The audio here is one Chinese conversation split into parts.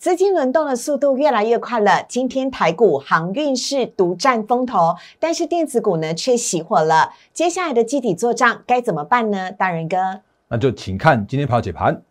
资金轮动的速度越来越快了。今天台股航运是独占风头，但是电子股呢却熄火了。接下来的基底做账该怎么办呢？大人哥，那就请看今天跑解盘。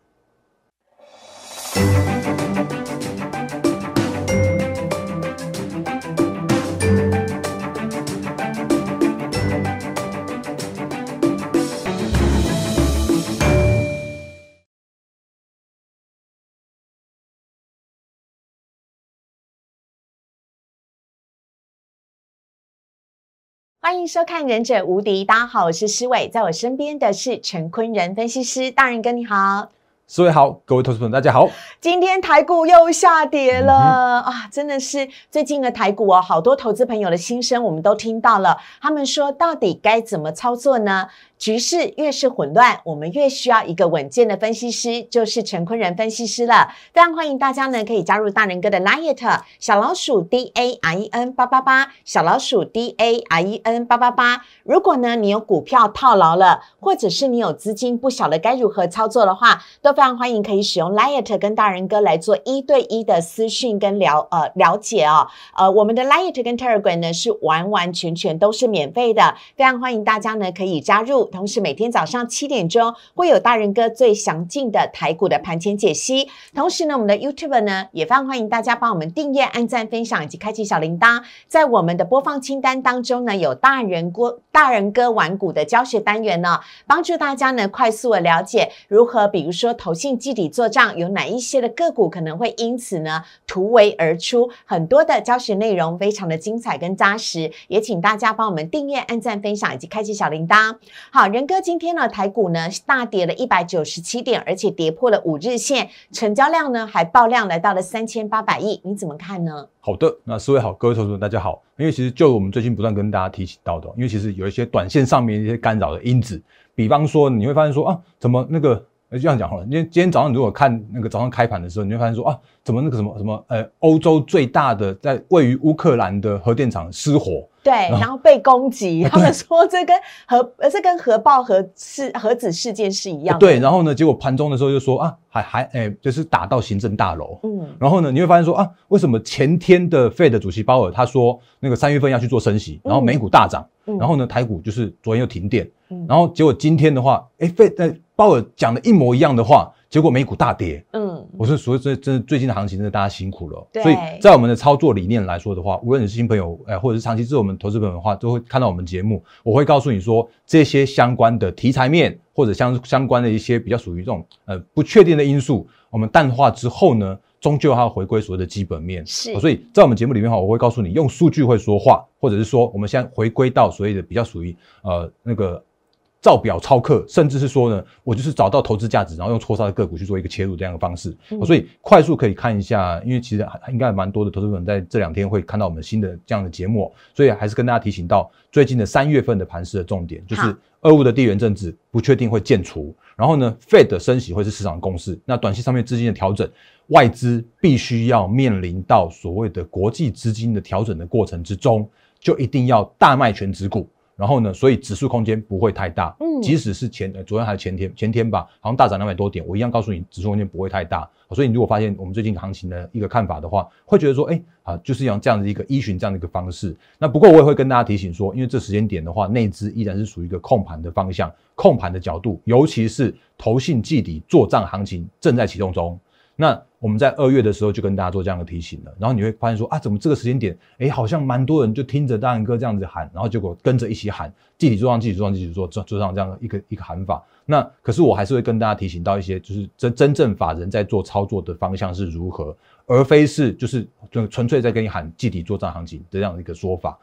欢迎收看《忍者无敌》，大家好，我是施伟，在我身边的是陈坤仁分析师，大人哥你好，施伟好，各位投资朋友大家好。今天台股又下跌了啊，真的是最近的台股哦，好多投资朋友的心声我们都听到了，他们说到底该怎么操作呢？局势越是混乱，我们越需要一个稳健的分析师，就是陈坤仁分析师了。非常欢迎大家呢，可以加入大人哥的 Liet 小老鼠 D A R E N 八八八，小老鼠 D A R E N 八八八。如果呢你有股票套牢了，或者是你有资金不晓得该如何操作的话，都非常欢迎可以使用 Liet 跟大人哥来做一对一的私讯跟了呃了解哦。呃，我们的 Liet 跟 Telegram 呢是完完全全都是免费的，非常欢迎大家呢可以加入。同时，每天早上七点钟会有大人哥最详尽的台股的盘前解析。同时呢，我们的 YouTube 呢也非常欢迎大家帮我们订阅、按赞、分享以及开启小铃铛。在我们的播放清单当中呢，有大人哥大人哥玩股的教学单元呢，帮助大家呢快速的了解如何，比如说投信基底做账，有哪一些的个股可能会因此呢突围而出。很多的教学内容非常的精彩跟扎实，也请大家帮我们订阅、按赞、分享以及开启小铃铛。好。好仁哥，今天呢，台股呢大跌了一百九十七点，而且跌破了五日线，成交量呢还爆量来到了三千八百亿，你怎么看呢？好的，那四位好，各位投资者大家好。因为其实就我们最近不断跟大家提醒到的，因为其实有一些短线上面一些干扰的因子，比方说你会发现说啊，怎么那个。这样讲好了，因为今天早上如果看那个早上开盘的时候，你会发现说啊，怎么那个什么什么呃，欧洲最大的在位于乌克兰的核电厂失火，对，然后被攻击，他们说这跟核呃这跟核爆核事核子事件是一样。对，然后呢，结果盘中的时候就说啊，还还哎，就是打到行政大楼，嗯，然后呢，你会发现说啊，为什么前天的 Fed 主席鲍尔他说那个三月份要去做升息，然后美股大涨，然后呢，台股就是昨天又停电，然后结果今天的话，哎，Fed 鲍尔讲的一模一样的话，结果美股大跌。嗯，我说，所以这真最近的行情，真的大家辛苦了。所以在我们的操作理念来说的话，无论你是新朋友，哎，或者是长期支持我们投资朋友的话，都会看到我们节目。我会告诉你说，这些相关的题材面或者相相关的一些比较属于这种呃不确定的因素，我们淡化之后呢，终究还要回归所谓的基本面。是，所以在我们节目里面哈，我会告诉你，用数据会说话，或者是说，我们现在回归到所谓的比较属于呃那个。照表超课，甚至是说呢，我就是找到投资价值，然后用错杀的个股去做一个切入这样的方式。所以快速可以看一下，因为其实应该蛮多的投资者在这两天会看到我们新的这样的节目，所以还是跟大家提醒到最近的三月份的盘势的重点，就是俄乌的地缘政治不确定会渐除，然后呢，Fed 升息会是市场共识，那短期上面资金的调整，外资必须要面临到所谓的国际资金的调整的过程之中，就一定要大卖全指股。然后呢，所以指数空间不会太大，嗯，即使是前昨天还是前天，前天吧，好像大涨两百多点，我一样告诉你，指数空间不会太大。所以你如果发现我们最近行情的一个看法的话，会觉得说，哎，啊，就是用这样的一个依循这样的一个方式。那不过我也会跟大家提醒说，因为这时间点的话，内资依然是属于一个控盘的方向，控盘的角度，尤其是投信季底做账行情正在启动中。那我们在二月的时候就跟大家做这样的提醒了，然后你会发现说啊，怎么这个时间点，哎，好像蛮多人就听着大仁哥这样子喊，然后结果跟着一起喊，集体做上，集体做上，集体做做做上这样的一个一个喊法。那可是我还是会跟大家提醒到一些，就是真真正法人在做操作的方向是如何，而非是就是就纯粹在跟你喊集体做账行情这样的一个说法。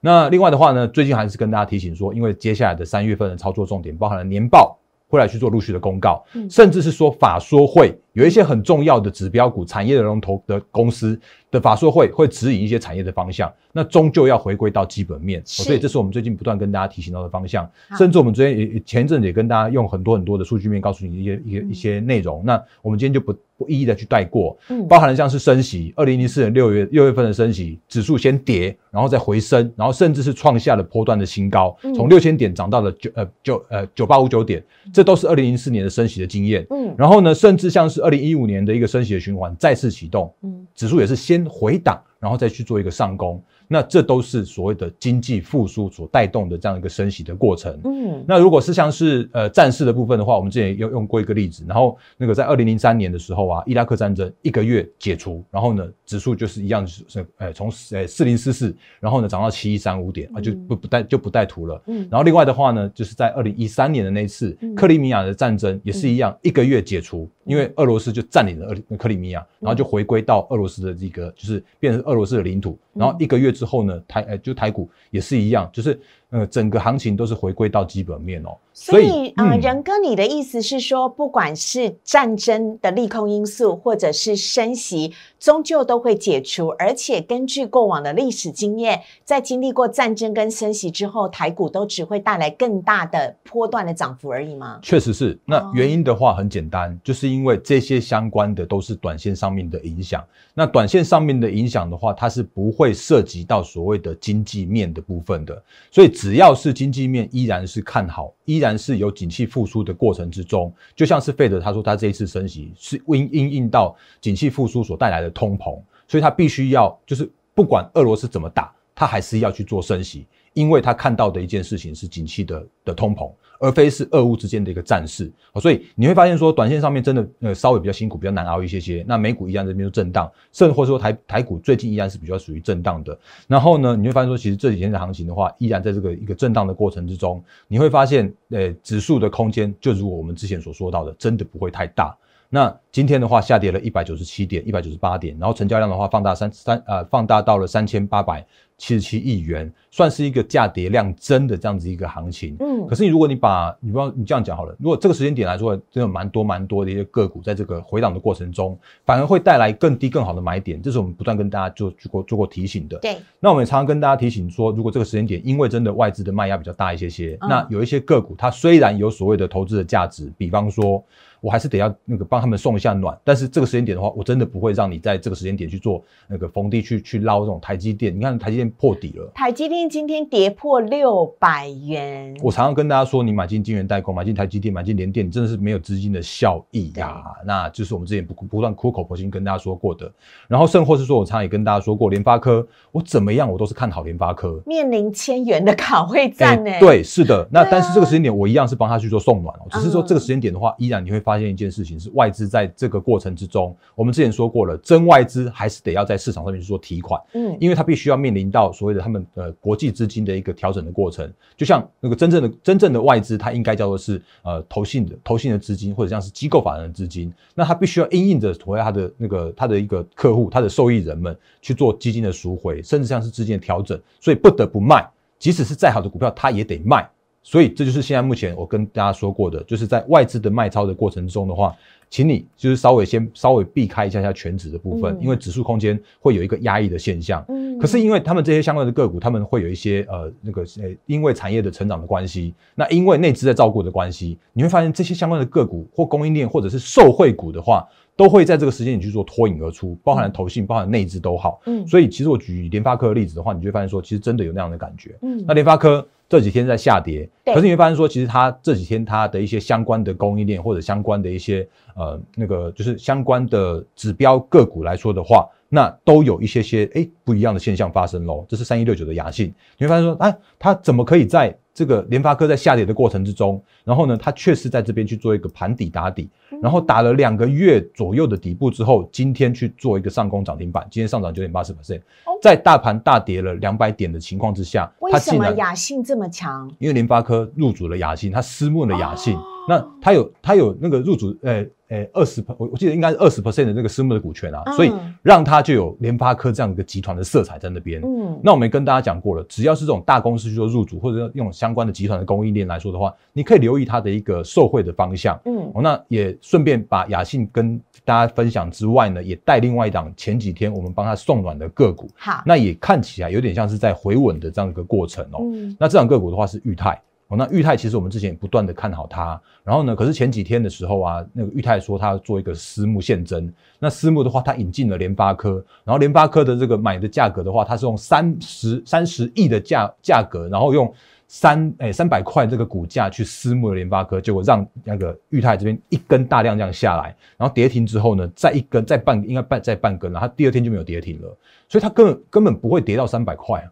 那另外的话呢，最近还是跟大家提醒说，因为接下来的三月份的操作重点包含了年报。会来去做陆续的公告，甚至是说法说会有一些很重要的指标股、产业的龙头的公司的法说会会指引一些产业的方向，那终究要回归到基本面，所以这是我们最近不断跟大家提醒到的方向。甚至我们昨天也前一阵也跟大家用很多很多的数据面告诉你一些一些一些内容。那我们今天就不。不一一的去带过，嗯，包含了像是升息，二零零四年六月六月份的升息，指数先跌，然后再回升，然后甚至是创下了波段的新高，从六千点涨到了九呃九呃九八五九点，这都是二零零四年的升息的经验，嗯，然后呢，甚至像是是二零一五年的一个升息的循环再次启动，嗯。指数也是先回档，然后再去做一个上攻，那这都是所谓的经济复苏所带动的这样一个升息的过程。嗯。那如果是像是呃战事的部分的话，我们之前有用过一个例子，然后那个在二零零三年的时候啊，伊拉克战争一个月解除，然后呢指数就是一样是是呃从呃四零四四，然后呢涨到七一三五点啊，就不不带就不带图了。嗯。然后另外的话呢，就是在二零一三年的那一次嗯。克里米亚的战争也是一样，一个月解除，因为俄罗斯就占领了俄克里米亚，然后就回归到俄罗斯的这个就是变成俄罗斯的领土，然后一个月之后呢，台呃就台股也是一样，就是呃整个行情都是回归到基本面哦。所以啊，嗯仁哥，你的意思是说，不管是战争的利空因素，或者是升息，终究都会解除。而且根据过往的历史经验，在经历过战争跟升息之后，台股都只会带来更大的波段的涨幅而已吗？确实是，哦那原因的话很简单，就是因为这些相关的都是短线上面的影响。那短线上面的影响的话，它是不会涉及到所谓的经济面的部分的。所以只要是经济面依然是看好，依然是有景气复苏的过程之中，就像是费德他说他这一次升息是因因应到景气复苏所带来的通膨，所以他必须要就是不管俄罗斯怎么打，他还是要去做升息。因为他看到的一件事情是景气的的通膨，而非是俄乌之间的一个战事，所以你会发现说，短线上面真的呃稍微比较辛苦，比较难熬一些些。那美股依然这边就震荡，甚或者说台台股最近依然是比较属于震荡的。然后呢，你会发现说，其实这几天的行情的话，依然在这个一个震荡的过程之中，你会发现，呃，指数的空间就如我们之前所说到的，真的不会太大。那今天的话下跌了一百九十七点，一百九十八点，然后成交量的话放大三三呃放大到了三千八百七十七亿元，算是一个价跌量增的这样子一个行情。嗯可是你如果你把你不要你这样讲好了，如果这个时间点来说，真的蛮多蛮多的一些个股在这个回档的过程中，反而会带来更低更好的买点，这是我们不断跟大家做做过做过提醒的。对，那我们也常常跟大家提醒说，如果这个时间点因为真的外资的卖压比较大一些些，嗯那有一些个股它虽然有所谓的投资的价值，比方说我还是得要那个帮他们送一下暖，但是这个时间点的话，我真的不会让你在这个时间点去做那个逢低去去捞这种台积电。你看台积电破底了。台积电今天跌破六百元，我常常跟大家说，你买进晶圆代工，买进台积电，买进联电，你真的是没有资金的效益呀、那就是我们之前不不断苦口婆心跟大家说过的。然后甚或是说，我常常也跟大家说过，联发科，我怎么样我都是看好联发科。面临千元的卡位战呢、哎对，是的。那但是这个时间点，我一样是帮他去做送暖哦。只是说嗯这个时间点的话，依然你会发现一件事情是，外资在这个过程之中，我们之前说过了，真外资还是得要在市场上面去做提款。嗯，因为它必须要面临到所谓的他们呃国际资金的一个调整的过程，就像那个真正的真正的外资，它应该叫做是呃投信的投信的资金，或者像是机构法人的资金，那它必须要因应着所谓它的那个它的一个客户，它的受益人们去做基金的赎回，甚至像是资金的调整，所以不得不卖，即使是再好的股票，它也得卖。所以这就是现在目前我跟大家说过的，就是在外资的卖超的过程中的话，请你就是稍微先稍微避开一下下全指的部分，嗯因为指数空间会有一个压抑的现象。嗯可是因为他们这些相关的个股，他们会有一些呃那个呃，因为产业的成长的关系，那因为内资在照顾的关系，你会发现这些相关的个股或供应链或者是受惠股的话，都会在这个时间点去做脱颖而出，包含了投信，包含了内资都好。嗯所以其实我举联发科的例子的话，你就会发现说，其实真的有那样的感觉。嗯那联发科这几天在下跌，对可是你会发现说，其实它这几天它的一些相关的供应链或者相关的一些呃那个就是相关的指标个股来说的话，那都有一些些哎不一样的现象发生喽。这是三一六九的雅信，你会发现说，哎，它怎么可以在这个联发科在下跌的过程之中，然后呢，它确实在这边去做一个盘底打底，然后打了两个月左右的底部之后，今天去做一个上攻涨停板，今天上涨九点八四 percent，哦在大盘大跌了两百点的情况之下，为什么雅信这么强？因为联发科入主了雅信，它私募了雅信，哦那它有它有那个入主呃呃二十，我我记得应该是二十 percent 的那个私募的股权啊，嗯所以让它就有联发科这样一个集团的色彩在那边。嗯，那我们也跟大家讲过了，只要是这种大公司去做入主，或者用相关的集团的供应链来说的话，你可以留意它的一个受惠的方向。嗯哦，那也顺便把雅信跟大家分享之外呢，也带另外一档前几天我们帮他送暖的个股，好，那也看起来有点像是在回稳的这样一个过程哦。嗯那这档个股的话是裕泰哦，那裕泰其实我们之前也不断的看好它，然后呢，可是前几天的时候啊，那个裕泰说它要做一个私募现增，那私募的话，它引进了联发科，然后联发科的这个买的价格的话，它是用三十三十亿的价价格，然后用三哎三百块这个股价去私募了联发科，结果让那个裕泰这边一根大量这样下来，然后跌停之后呢，再一根再半应该半再半根然后第二天就没有跌停了，所以它根本根本不会跌到三百块啊，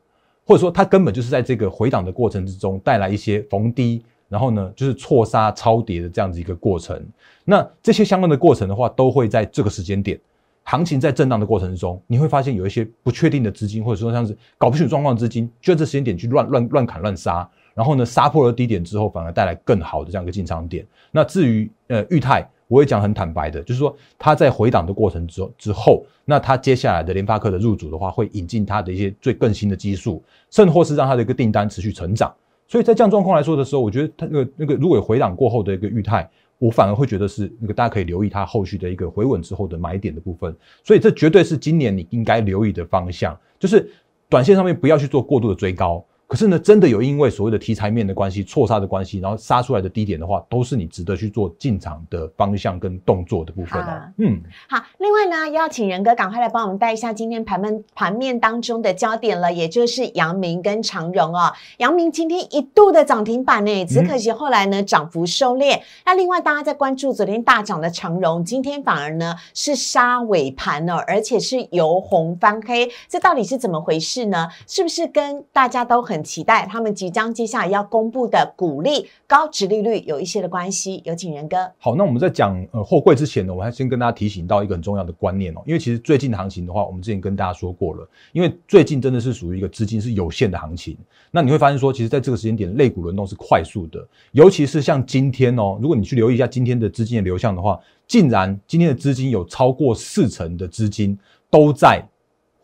或者说它根本就是在这个回档的过程之中带来一些逢低，然后呢就是错杀超跌的这样子一个过程。那这些相关的过程的话，都会在这个时间点。行情在震荡的过程中，你会发现有一些不确定的资金，或者说像是搞不清楚状况的资金，就在这时间点去乱乱乱砍乱杀，然后呢杀破了低点之后，反而带来更好的这样一个进场点。那至于呃裕泰，我也讲很坦白的，就是说它在回档的过程之之后，那它接下来的联发科的入主的话，会引进它的一些最更新的技术，甚或是让它的一个订单持续成长。所以在这样状况来说的时候，我觉得它那个那个如果有回档过后的一个裕泰。我反而会觉得是那个大家可以留意它后续的一个回稳之后的买点的部分，所以这绝对是今年你应该留意的方向，就是短线上面不要去做过度的追高。可是呢，真的有因为所谓的题材面的关系、错杀的关系，然后杀出来的低点的话，都是你值得去做进场的方向跟动作的部分哦。嗯，好。另外呢，要请仁哥赶快来帮我们带一下今天盘面盘面当中的焦点了，也就是阳明跟长荣哦。阳明今天一度的涨停板呢，只可惜后来呢涨幅收敛。那另外大家在关注昨天大涨的长荣，今天反而呢是杀尾盘哦，而且是由红翻黑，这到底是怎么回事呢？是不是跟大家都很？期待他们即将接下来要公布的股利高值利率有一些的关系，有请仁哥。好，那我们在讲呃货柜之前呢，我还先跟大家提醒到一个很重要的观念哦，因为其实最近的行情的话，我们之前跟大家说过了，因为最近真的是属于一个资金是有限的行情，那你会发现说，其实在这个时间点，类股轮动是快速的，尤其是像今天哦，如果你去留意一下今天的资金的流向的话，竟然今天的资金有超过四成的资金都在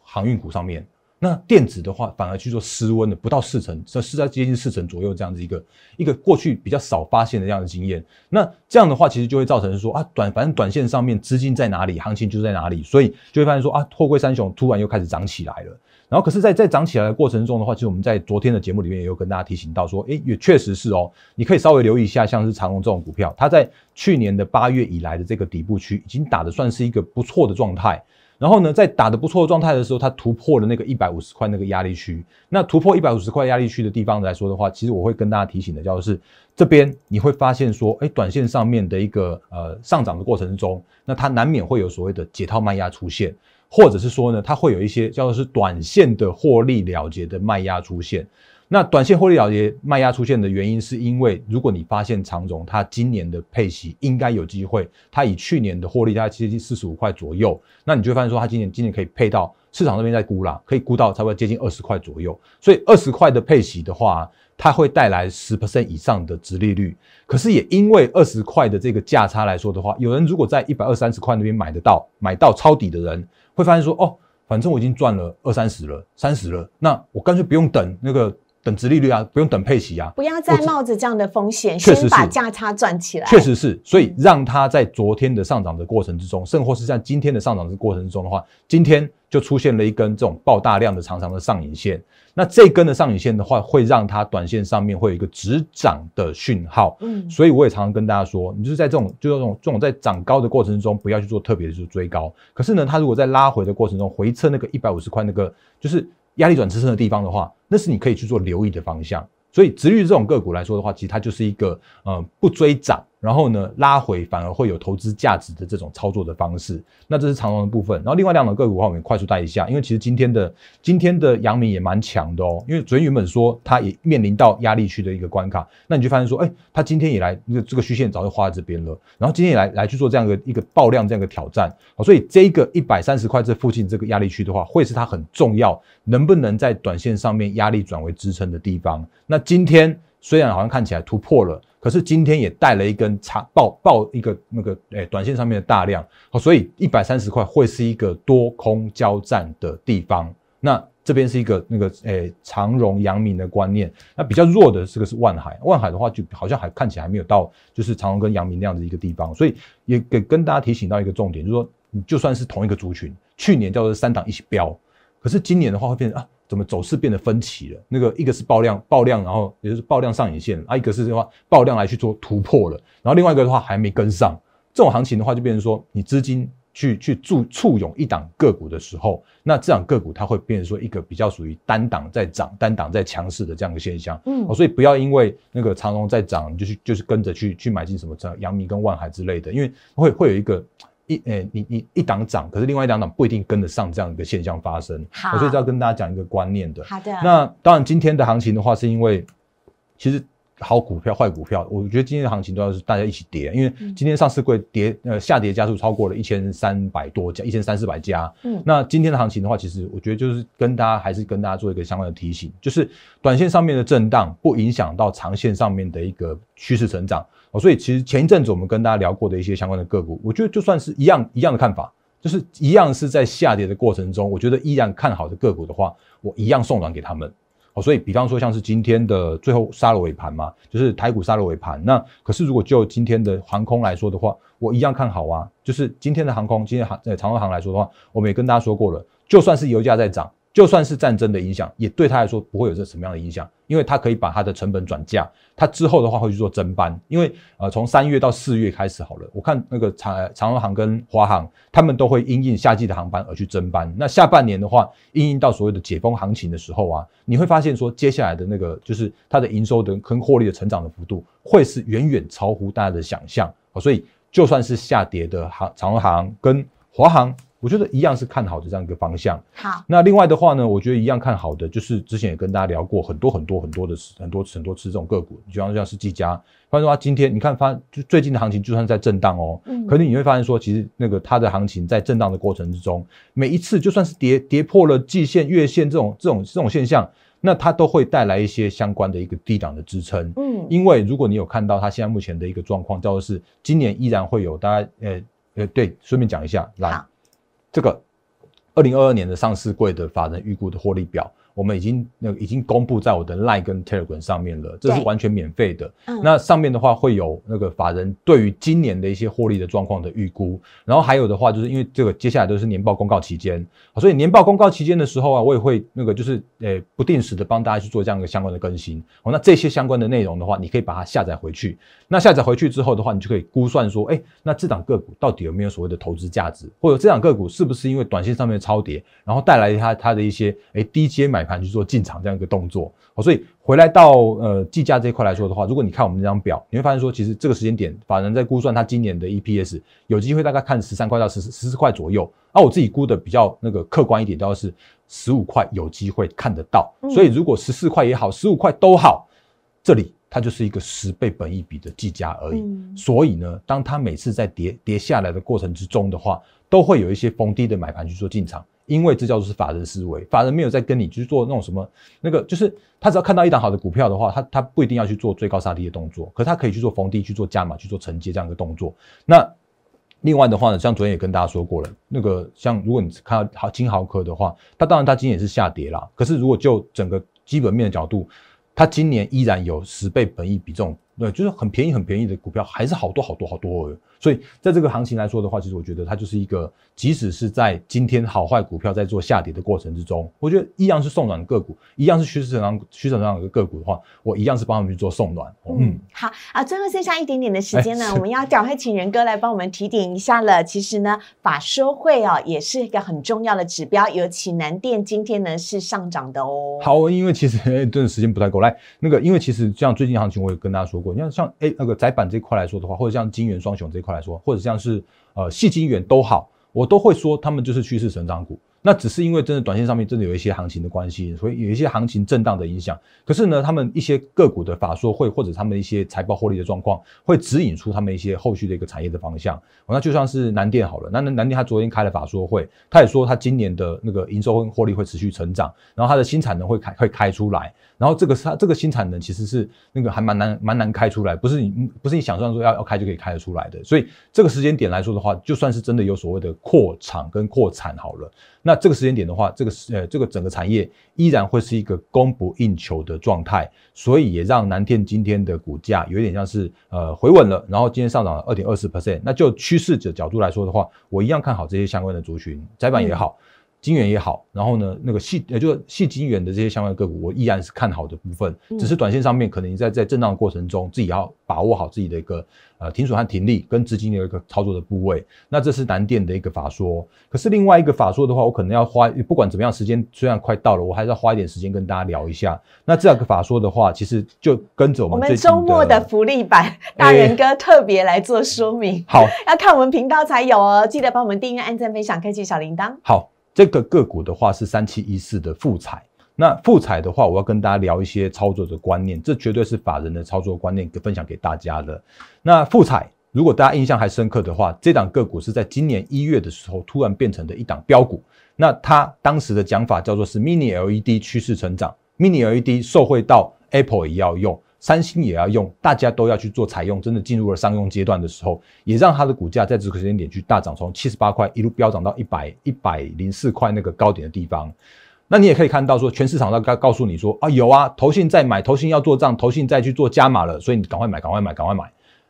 航运股上面。那电子的话，反而去做失温的，不到四成，这是在接近四成左右这样子一个一个过去比较少发现的这样的经验。那这样的话，其实就会造成说啊，短反正短线上面资金在哪里，行情就在哪里，所以就会发现说啊，货柜三雄突然又开始涨起来了。然后可是，在在涨起来的过程中的话，其实我们在昨天的节目里面也有跟大家提醒到说，哎，也确实是哦，你可以稍微留意一下，像是长隆这种股票，它在去年的八月以来的这个底部区，已经打的算是一个不错的状态。然后呢，在打得不错的状态的时候，它突破了那个一百五十块那个压力区。那突破一百五十块压力区的地方来说的话，其实我会跟大家提醒的，就是这边你会发现说，哎，短线上面的一个呃上涨的过程中，那它难免会有所谓的解套卖压出现，或者是说呢，它会有一些叫做是短线的获利了结的卖压出现。那短线获利了结卖压出现的原因，是因为如果你发现长荣它今年的配息应该有机会，它以去年的获利大概接近四十五块左右，那你就发现说它今年今年可以配到市场那边在估啦，可以估到差不多接近二十块左右。所以二十块的配息的话，它会带来十 percent 以上的值利率。可是也因为二十块的这个价差来说的话，有人如果在一百二三十块那边买得到，买到抄底的人会发现说，哦，反正我已经赚了二三十了，三十了，那我干脆不用等那个。等值利率啊，不用等配息啊，不要再冒着这样的风险，先把价差赚起来。确实是，所以让它在昨天的上涨的过程之中，甚或是在今天的上涨的过程之中的话，今天就出现了一根这种爆大量的长长的上影线。那这根的上影线的话，会让它短线上面会有一个止涨的讯号。嗯，所以我也常常跟大家说，你就是在这种就是这种这种在涨高的过程中，不要去做特别的去追高。可是呢，它如果在拉回的过程中回撤那个一百五十块那个，就是。压力转支撑的地方的话，那是你可以去做留意的方向。所以，直率这种个股来说的话，其实它就是一个呃不追涨。然后呢，拉回反而会有投资价值的这种操作的方式，那这是长荣的部分。然后另外两种个股的话，我们快速带一下，因为其实今天的今天的阳明也蛮强的哦。因为昨天原本说它也面临到压力区的一个关卡，那你就发现说，哎，它今天也来那个这个虚线早就画在这边了。然后今天也来来去做这样的一个爆量这样一个挑战，所以这一个一百三十块这附近这个压力区的话，会是它很重要，能不能在短线上面压力转为支撑的地方。那今天虽然好像看起来突破了。可是今天也带了一根长爆爆一个那个诶短线上面的大量，好，所以一百三十块会是一个多空交战的地方。那这边是一个那个诶长荣阳明的观念，那比较弱的这个是万海，万海的话就好像还看起来还没有到就是长荣跟阳明那样的一个地方，所以也给跟大家提醒到一个重点，就是说你就算是同一个族群，去年叫做三档一起飙，可是今年的话会变成啊。怎么走势变得分歧了？那个一个是爆量，爆量，然后也就是爆量上影线啊；一个是的话爆量来去做突破了，然后另外一个的话还没跟上。这种行情的话，就变成说你资金去去助簇拥一档个股的时候，那这档个股它会变成说一个比较属于单档在涨、单档在强势的这样一个现象。嗯哦，所以不要因为那个长荣在涨，你就去就是跟着去去买进什么这阳明跟万海之类的，因为会会有一个。一诶、你你一档涨，可是另外一档涨不一定跟得上这样一个现象发生，好哦所以这要跟大家讲一个观念的。好的，那当然，今天的行情的话，是因为其实好股票、坏股票，我觉得今天的行情都要是大家一起跌，因为嗯今天上市柜跌呃下跌家数超过了一千三百多家，一千三四百家。嗯那今天的行情的话，其实我觉得就是跟大家还是跟大家做一个相关的提醒，就是短线上面的震荡不影响到长线上面的一个趋势成长。哦，所以其实前一阵子我们跟大家聊过的一些相关的个股，我觉得就算是一样一样的看法，就是一样是在下跌的过程中，我觉得依然看好的个股的话，我一样送暖给他们。哦，所以比方说像是今天的最后杀了尾盘嘛，就是台股杀了尾盘。那可是如果就今天的航空来说的话，我一样看好啊。就是今天的航空，今天航呃长荣航来说的话，我们也跟大家说过了，就算是油价在涨，就算是战争的影响，也对他来说不会有这什么样的影响，因为他可以把他的成本转嫁，他之后的话会去做增班，因为呃从三月到四月开始好了，我看那个长长荣航跟华航，他们都会因应夏季的航班而去增班。那下半年的话，因应到所谓的解封行情的时候啊，你会发现说接下来的那个就是它的营收的跟获利的成长的幅度，会是远远超乎大家的想象。所以就算是下跌的航长荣航跟华航，我觉得一样是看好的这样一个方向。好，那另外的话呢，我觉得一样看好的，就是之前也跟大家聊过很多很多很多的很多很多次这种个股，就像像是技嘉，发现说它今天你看发就最近的行情就算在震荡哦，嗯。可是你会发现说，其实那个它的行情在震荡的过程之中，每一次就算是跌跌破了季线、月线这种这种这种现象，那它都会带来一些相关的一个低档的支撑。嗯，因为如果你有看到它现在目前的一个状况，叫做是今年依然会有大家呃呃对，顺便讲一下，来好这个二零二二年的上市柜的法人预估的获利表，我们已经那个已经公布在我的 Line 跟 Telegram 上面了，这是完全免费的。嗯那上面的话会有那个法人对于今年的一些获利的状况的预估，然后还有的话就是因为这个接下来都是年报公告期间，所以年报公告期间的时候啊，我也会那个就是呃不定时的帮大家去做这样一个相关的更新。哦，那这些相关的内容的话，你可以把它下载回去。那下载回去之后的话，你就可以估算说，哎，那这档个股到底有没有所谓的投资价值，或者这档个股是不是因为短线上面的超跌，然后带来它它的一些哎低阶买盘去做进场这样一个动作。好，所以回来到呃计价这一块来说的话，如果你看我们这张表，你会发现说，其实这个时间点，法人在估算它今年的 EPS 有机会大概看十三块到十十四块左右。而、我自己估的比较那个客观一点，倒是十五块有机会看得到。嗯所以如果十四块也好，十五块都好，这里它就是一个十倍本益比的计价而已。嗯所以呢，当它每次在跌跌下来的过程之中的话，都会有一些逢低的买盘去做进场，因为这叫做是法人思维，法人没有在跟你去做那种什么那个，就是他只要看到一档好的股票的话，他他不一定要去做追高杀低的动作，可是他可以去做逢低去做加码去做承接这样一个动作。那另外的话呢，像昨天也跟大家说过了，那个像如果你看到好金豪科的话，它当然它今年也是下跌啦，可是如果就整个基本面的角度，它今年依然有十倍本益比这种，对，就是很便宜很便宜的股票，还是好多好多好多哦。所以在这个行情来说的话，其实我觉得它就是一个，即使是在今天好坏股票在做下跌的过程之中，我觉得一样是送暖个股，一样是趋势成长趋势成长的个股的话，我一样是帮他们去做送暖。哦嗯，好啊，最后剩下一点点的时间呢，我们要赶快请仁哥来帮我们提点一下了。其实呢，法说会哦也是一个很重要的指标，尤其南电今天呢是上涨的哦。，好，因为其实 哎真的时间不太够，来那个，因为其实像最近行情，我也跟大家说你要像哎那个窄板这一块来说的话，或者像金元双雄这一块来说，或者像是呃细金元都好，我都会说他们就是趋势成长股。那只是因为真的短线上面真的有一些行情的关系，所以有一些行情震荡的影响。可是呢，他们一些个股的法说会或者他们一些财报获利的状况，会指引出他们一些后续的一个产业的方向。哦那就像是南电好了，那那南电他昨天开了法说会，他也说他今年的那个营收跟获利会持续成长，然后它的新产能会开会开出来，然后这个是它这个新产能其实是那个还蛮难蛮难开出来，不是你不是你想象说要要开就可以开得出来的，所以这个时间点来说的话，就算是真的有所谓的扩厂跟扩产好了，那这个时间点的话，这个是呃这个整个产业依然会是一个供不应求的状态，所以也让南电今天的股价有点像是呃回稳了，然后今天上涨了二点二四 percent。那就趋势者角度来说的话，我一样看好这些相关的族群，窄板也好。金元也好，然后呢，那个细呃就是细金元的这些相关个股，我依然是看好的部分。嗯。只是短线上面，可能你在在震荡的。过程中，自己要把握好自己的。一个呃停损和停利跟资金的。一个操作的。部位。那这是南电的。一个法说。可是另外一个法说的。话，我可能要花不管怎么样，时间虽然快到了，我还是要花一点时间跟大家聊一下。那这两个法说的。话，其实就跟着我我们们最近周末的。福利版，大人哥特别来做说明，好。要看我们频道才有哦。记得帮我们订阅、按赞、分享、开启小铃铛。好，这个个股的话是三七一四的富彩。那富彩的话，我要跟大家聊一些操作的观念，这绝对是法人的操作观念，分享给大家的。那富彩，如果大家印象还深刻的话，这档个股是在今年一月的时候突然变成的一档标股。那它当时的讲法叫做是 Mini LED 趋势成长，Mini LED 受惠到 Apple 也要用。三星也要用，大家都要去做采用，真的进入了商用阶段的时候，也让它的股价在这个时间点去大涨，从七十八块一路飙涨到一百一百零四块那个高点的地方。那你也可以看到说，全市场都告告诉你说啊，有啊，投信在买，投信要做账，投信再去做加码了，所以你赶快买，赶快买，赶快买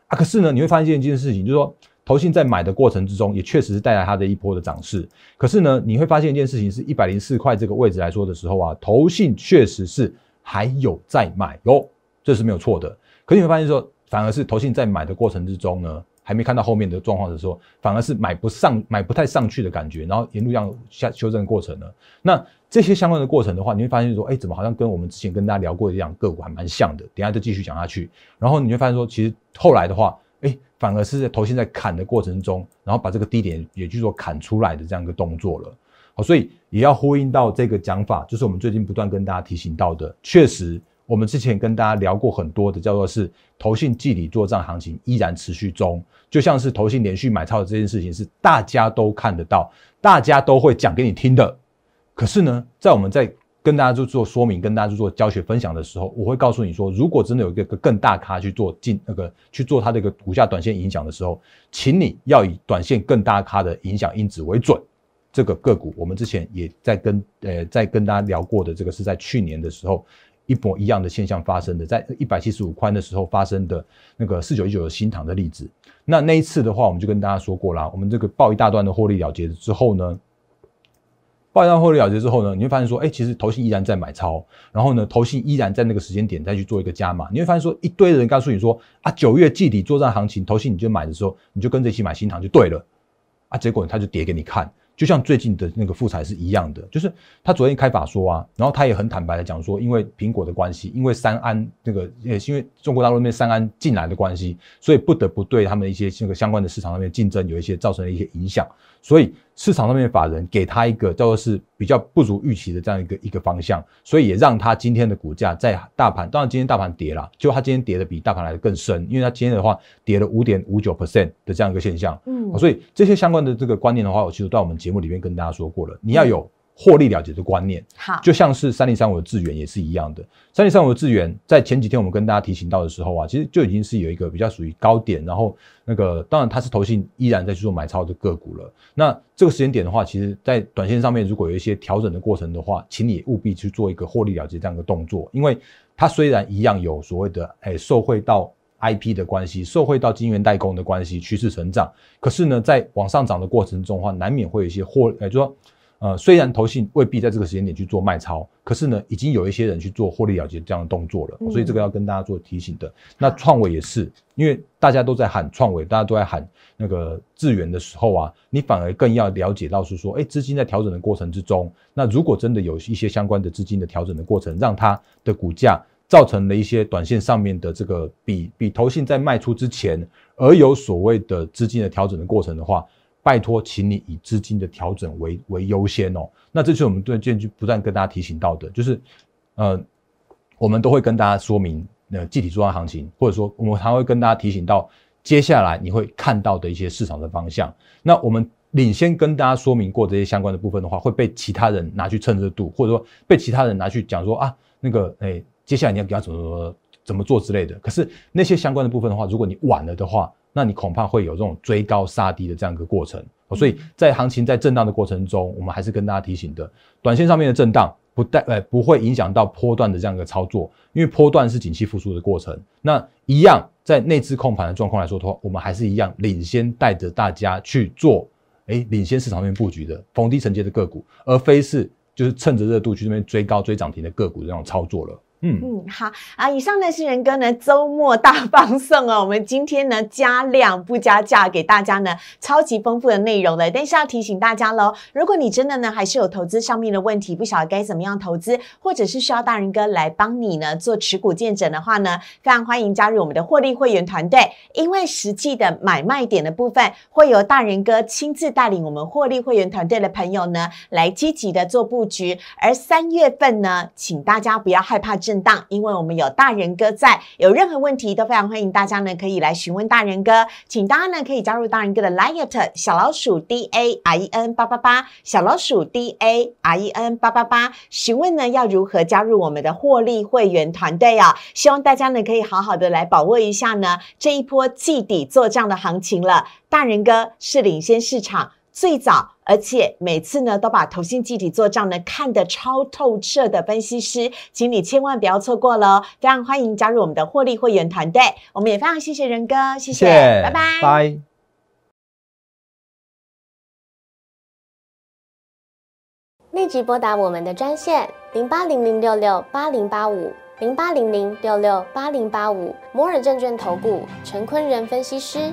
啊！可是呢，你会发现一件事情，就是说，投信在买的过程之中，也确实是带来它的一波的涨势。可是呢，你会发现一件事情，是一百零四块这个位置来说的时候啊，投信确实是还有在买哟。这是没有错的，可你会发现说，反而是投信在买的过程之中呢，还没看到后面的状况的时候，反而是买不上、买不太上去的感觉，然后沿路这样下修正的过程呢。那这些相关的过程的话，你会发现说，哎，怎么好像跟我们之前跟大家聊过一样个股还蛮像的？等下就继续讲下去。然后你会发现说，其实后来的话，哎，反而是在投信在砍的过程中，然后把这个低点也就是说砍出来的这样一个动作了。好，所以也要呼应到这个讲法，就是我们最近不断跟大家提醒到的，确实。我们之前跟大家聊过很多的，叫做是投信季底做账行情依然持续中，就像是投信连续买超的这件事情是大家都看得到，大家都会讲给你听的。可是呢，在我们在跟大家做做说明、跟大家做教学分享的时候，我会告诉你说，如果真的有一个更大咖去做进那个去做它的一个股价短线影响的时候，请你要以短线更大咖的影响因子为准。这个个股我们之前也在跟呃在跟大家聊过的，这个是在去年的时候。一模一样的现象发生的，在一百七十五宽的时候发生的那个四九一九的新塘的例子。那那一次的话，我们就跟大家说过啦，我们这个报一大段的获利了结之后呢，报一段获利了结之后呢，你会发现说，哎，其实投信依然在买超，然后呢，投信依然在那个时间点再去做一个加码。你会发现说，一堆人告诉你说，啊，九月季底作战行情，投信你就买的时候，你就跟着一起买新塘就对了，啊，结果他就跌给你看。就像最近的那个富彩是一样的，就是他昨天开法说啊，然后他也很坦白的讲说，因为苹果的关系，因为三安那个也是因为中国大陆那边三安进来的关系，所以不得不对他们一些这个相关的市场上面竞争有一些造成了一些影响，所以市场上面法人给他一个叫做是比较不如预期的这样一个一个方向，所以也让他今天的股价在大盘，当然今天大盘跌了，就他今天跌的比大盘来的更深，因为他今天的话跌了五点五九 percent 的这样一个现象，嗯，所以这些相关的这个观念的话，我其实在我们节目里面跟大家说过了，你要有获利了结的观念，好，就像是三零三五的智源也是一样的。三零三五的智源在前几天我们跟大家提醒到的时候啊，其实就已经是有一个比较属于高点，然后那个当然它是投信依然在去做买超的个股了。那这个时间点的话，其实在短线上面如果有一些调整的过程的话，请你务必去做一个获利了结这样的动作，因为它虽然一样有所谓的哎受惠到。I P 的关系，受惠到晶圆代工的关系，趋势成长。可是呢，在往上涨的过程中的话，难免会有一些获，呃，就说，呃，虽然投信未必在这个时间点去做卖超，可是呢，已经有一些人去做获利了结这样的动作了。所以这个要跟大家做提醒的。那创伟也是，因为大家都在喊创伟，大家都在喊那个智源的时候啊，你反而更要了解到是说，哎，资金在调整的过程之中，那如果真的有一些相关的资金的调整的过程，让它的股价。造成了一些短线上面的这个比比投信在卖出之前，而有所谓的资金的调整的过程的话，拜托，请你以资金的调整为为优先哦。那这是我们对建局不断跟大家提醒到的，就是呃，我们都会跟大家说明呃具体做案行情，或者说我们还会跟大家提醒到接下来你会看到的一些市场的方向。那我们领先跟大家说明过这些相关的部分的话，会被其他人拿去蹭热度，或者说被其他人拿去讲说啊那个哎。接下来你要给他怎么怎么做之类的，可是那些相关的部分的话，如果你晚了的话，那你恐怕会有这种追高杀低的这样一个过程。所以在行情在震荡的过程中，我们还是跟大家提醒的，短线上面的震荡不带呃不会影响到波段的这样一个操作，因为波段是景气复苏的过程。那一样在内资控盘的状况来说的话，我们还是一样领先带着大家去做哎领先市场面布局的逢低承接的个股，而非是就是趁着热度去那边追高追涨停的个股这种操作了。嗯。嗯，好啊，以上呢是仁哥呢周末大放送哦，我们今天呢加量不加价，给大家呢超级丰富的内容了。但是要提醒大家喽，如果你真的呢还是有投资上面的问题，不晓得该怎么样投资，或者是需要大人哥来帮你呢做持股见证的话呢，非常欢迎加入我们的获利会员团队，因为实际的买卖点的部分会由大人哥亲自带领我们获利会员团队的朋友呢来积极的做布局，而三月份呢，请大家不要害怕真荡，因为我们有大人哥在，有任何问题都非常欢迎大家呢可以来询问大人哥，请大家呢可以加入大人哥的 Light 小老鼠 D A R E N 八八八小老鼠 D A R E N 八八八，询问呢要如何加入我们的获利会员团队啊？希望大家呢可以好好的来把握一下呢这一波季底做账的行情了。大人哥是领先市场最早。而且每次呢，都把投信集体做账呢看得超透彻的分析师，请你千万不要错过了哦！非常欢迎加入我们的获利会员团队，我们也非常谢谢仁哥，谢谢，拜拜，拜。立即拨打我们的专线零八零零六六八零八五零八零零六六八零八五摩尔证券投顾陈坤仁分析师。